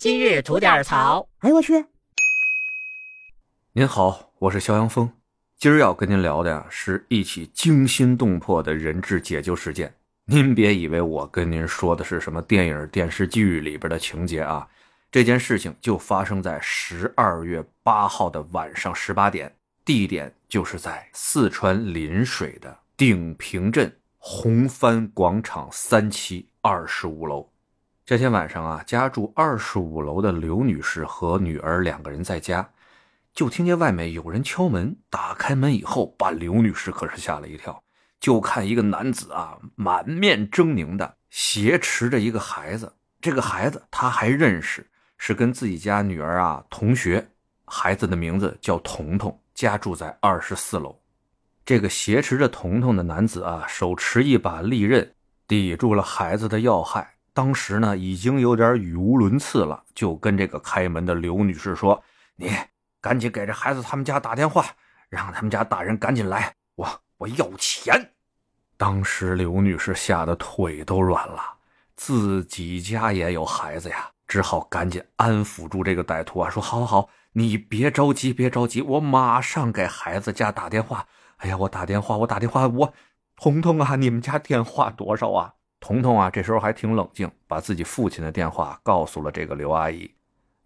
今日吐点槽。哎呦我去！您好，我是肖阳峰。今儿要跟您聊的呀，是一起惊心动魄的人质解救事件。您别以为我跟您说的是什么电影、电视剧里边的情节啊，这件事情就发生在十二月八号的晚上十八点，地点就是在四川邻水的鼎平镇红帆广场三期二十五楼。这天晚上啊，家住二十五楼的刘女士和女儿两个人在家，就听见外面有人敲门。打开门以后，把刘女士可是吓了一跳。就看一个男子啊，满面狰狞的挟持着一个孩子。这个孩子他还认识，是跟自己家女儿啊同学。孩子的名字叫彤彤，家住在二十四楼。这个挟持着彤彤的男子啊，手持一把利刃，抵住了孩子的要害。当时呢，已经有点语无伦次了，就跟这个开门的刘女士说：“你赶紧给这孩子他们家打电话，让他们家大人赶紧来，我我要钱。”当时刘女士吓得腿都软了，自己家也有孩子呀，只好赶紧安抚住这个歹徒啊，说：“好好好，你别着急，别着急，我马上给孩子家打电话。哎呀，我打电话，我打电话，我彤彤啊，你们家电话多少啊？”彤彤啊，这时候还挺冷静，把自己父亲的电话告诉了这个刘阿姨。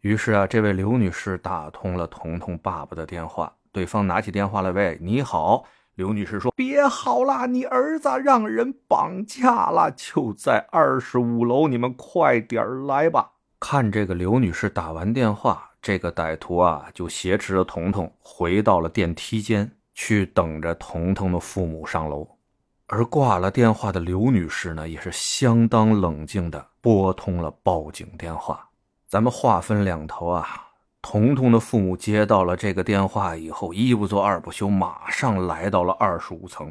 于是啊，这位刘女士打通了彤彤爸爸的电话。对方拿起电话来：“喂，你好。”刘女士说：“别好了，你儿子让人绑架了，就在二十五楼，你们快点来吧。”看这个刘女士打完电话，这个歹徒啊就挟持着彤彤回到了电梯间，去等着彤彤的父母上楼。而挂了电话的刘女士呢，也是相当冷静的拨通了报警电话。咱们话分两头啊，彤彤的父母接到了这个电话以后，一不做二不休，马上来到了二十五层。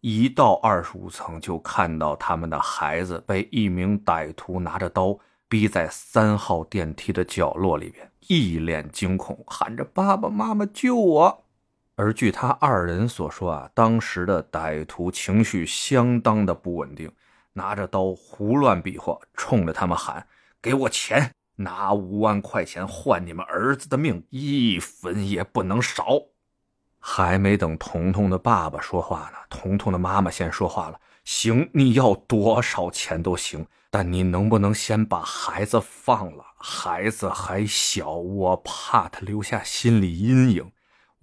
一到二十五层，就看到他们的孩子被一名歹徒拿着刀逼在三号电梯的角落里边，一脸惊恐，喊着“爸爸妈妈救我”。而据他二人所说啊，当时的歹徒情绪相当的不稳定，拿着刀胡乱比划，冲着他们喊：“给我钱，拿五万块钱换你们儿子的命，一分也不能少。”还没等彤彤的爸爸说话呢，彤彤的妈妈先说话了：“行，你要多少钱都行，但你能不能先把孩子放了？孩子还小，我怕他留下心理阴影。”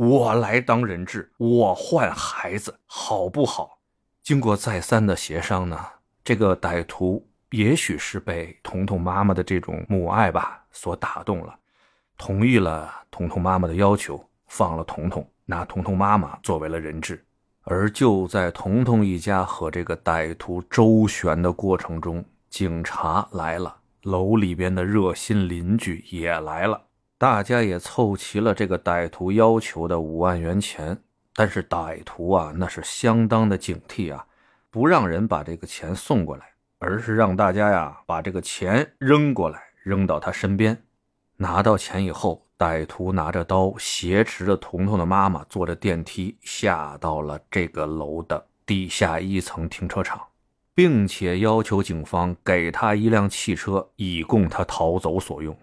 我来当人质，我换孩子，好不好？经过再三的协商呢，这个歹徒也许是被彤彤妈妈的这种母爱吧所打动了，同意了彤彤妈妈的要求，放了彤彤，拿彤彤妈妈作为了人质。而就在彤彤一家和这个歹徒周旋的过程中，警察来了，楼里边的热心邻居也来了。大家也凑齐了这个歹徒要求的五万元钱，但是歹徒啊，那是相当的警惕啊，不让人把这个钱送过来，而是让大家呀把这个钱扔过来，扔到他身边。拿到钱以后，歹徒拿着刀挟持着彤彤的妈妈，坐着电梯下到了这个楼的地下一层停车场，并且要求警方给他一辆汽车，以供他逃走所用。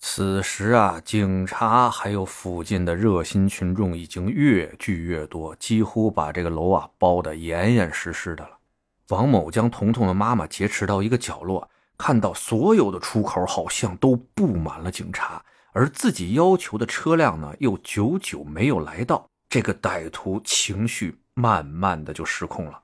此时啊，警察还有附近的热心群众已经越聚越多，几乎把这个楼啊包得严严实实的了。王某将彤彤的妈妈劫持到一个角落，看到所有的出口好像都布满了警察，而自己要求的车辆呢又久久没有来到。这个歹徒情绪慢慢的就失控了，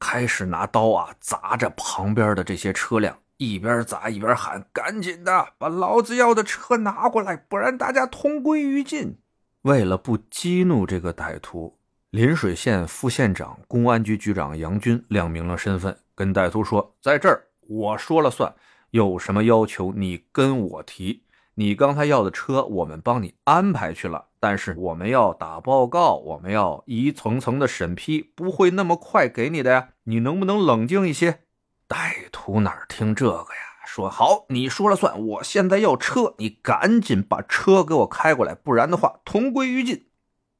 开始拿刀啊砸着旁边的这些车辆。一边砸一边喊：“赶紧的，把老子要的车拿过来，不然大家同归于尽！”为了不激怒这个歹徒，临水县副县长、公安局局长杨军亮明了身份，跟歹徒说：“在这儿我说了算，有什么要求你跟我提。你刚才要的车，我们帮你安排去了，但是我们要打报告，我们要一层层的审批，不会那么快给你的呀。你能不能冷静一些？”歹徒哪听这个呀？说好，你说了算。我现在要车，你赶紧把车给我开过来，不然的话，同归于尽。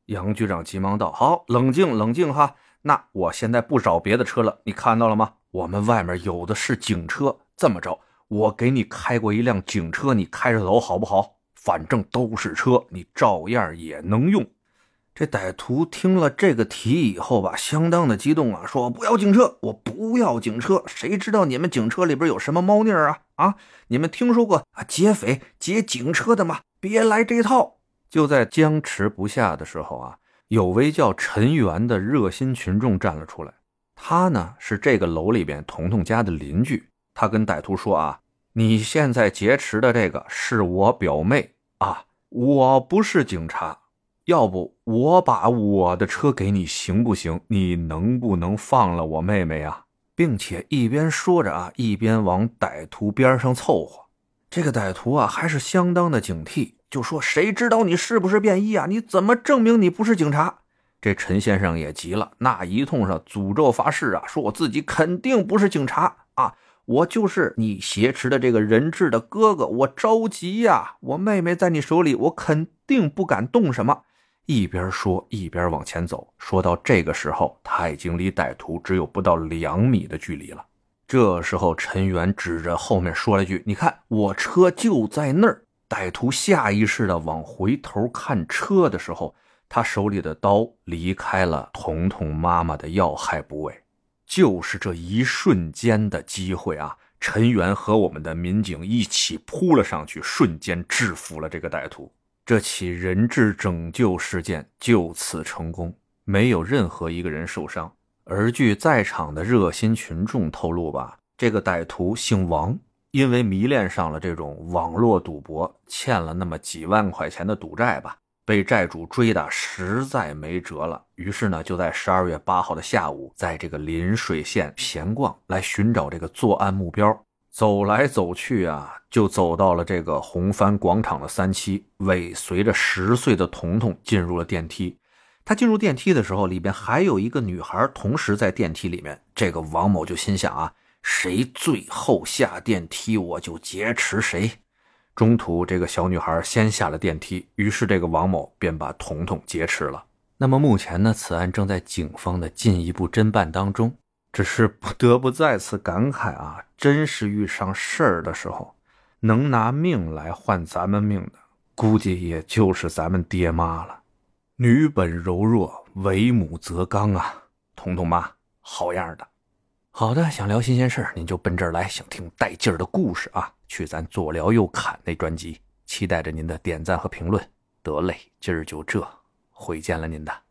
杨局长急忙道：“好，冷静，冷静哈。那我现在不找别的车了，你看到了吗？我们外面有的是警车。这么着，我给你开过一辆警车，你开着走好不好？反正都是车，你照样也能用。这歹徒听了这个提议以后吧，相当的激动啊，说不要警车，我不要警车。谁知道你们警车里边有什么猫腻啊？啊，你们听说过啊劫匪劫警车的吗？别来这套！就在僵持不下的时候啊，有位叫陈元的热心群众站了出来。他呢是这个楼里边彤彤家的邻居。他跟歹徒说啊，你现在劫持的这个是我表妹啊，我不是警察。要不我把我的车给你行不行？你能不能放了我妹妹呀？并且一边说着啊，一边往歹徒边上凑合。这个歹徒啊，还是相当的警惕，就说：“谁知道你是不是便衣啊？你怎么证明你不是警察？”这陈先生也急了，那一通上诅咒发誓啊，说我自己肯定不是警察啊，我就是你挟持的这个人质的哥哥，我着急呀，我妹妹在你手里，我肯定不敢动什么。一边说一边往前走，说到这个时候，他已经离歹徒只有不到两米的距离了。这时候，陈元指着后面说了一句：“你看，我车就在那儿。”歹徒下意识的往回头看车的时候，他手里的刀离开了彤彤妈妈的要害部位。就是这一瞬间的机会啊！陈元和我们的民警一起扑了上去，瞬间制服了这个歹徒。这起人质拯救事件就此成功，没有任何一个人受伤。而据在场的热心群众透露吧，这个歹徒姓王，因为迷恋上了这种网络赌博，欠了那么几万块钱的赌债吧，被债主追打实在没辙了。于是呢，就在十二月八号的下午，在这个临水县闲逛，来寻找这个作案目标。走来走去啊，就走到了这个红帆广场的三期，尾随着十岁的彤彤进入了电梯。他进入电梯的时候，里边还有一个女孩，同时在电梯里面。这个王某就心想啊，谁最后下电梯，我就劫持谁。中途，这个小女孩先下了电梯，于是这个王某便把彤彤劫持了。那么目前呢，此案正在警方的进一步侦办当中。只是不得不再次感慨啊，真是遇上事儿的时候，能拿命来换咱们命的，估计也就是咱们爹妈了。女本柔弱，为母则刚啊，彤彤妈，好样的！好的，想聊新鲜事儿，您就奔这儿来；想听带劲儿的故事啊，去咱左聊右侃那专辑。期待着您的点赞和评论。得嘞，今儿就这，回见了您的。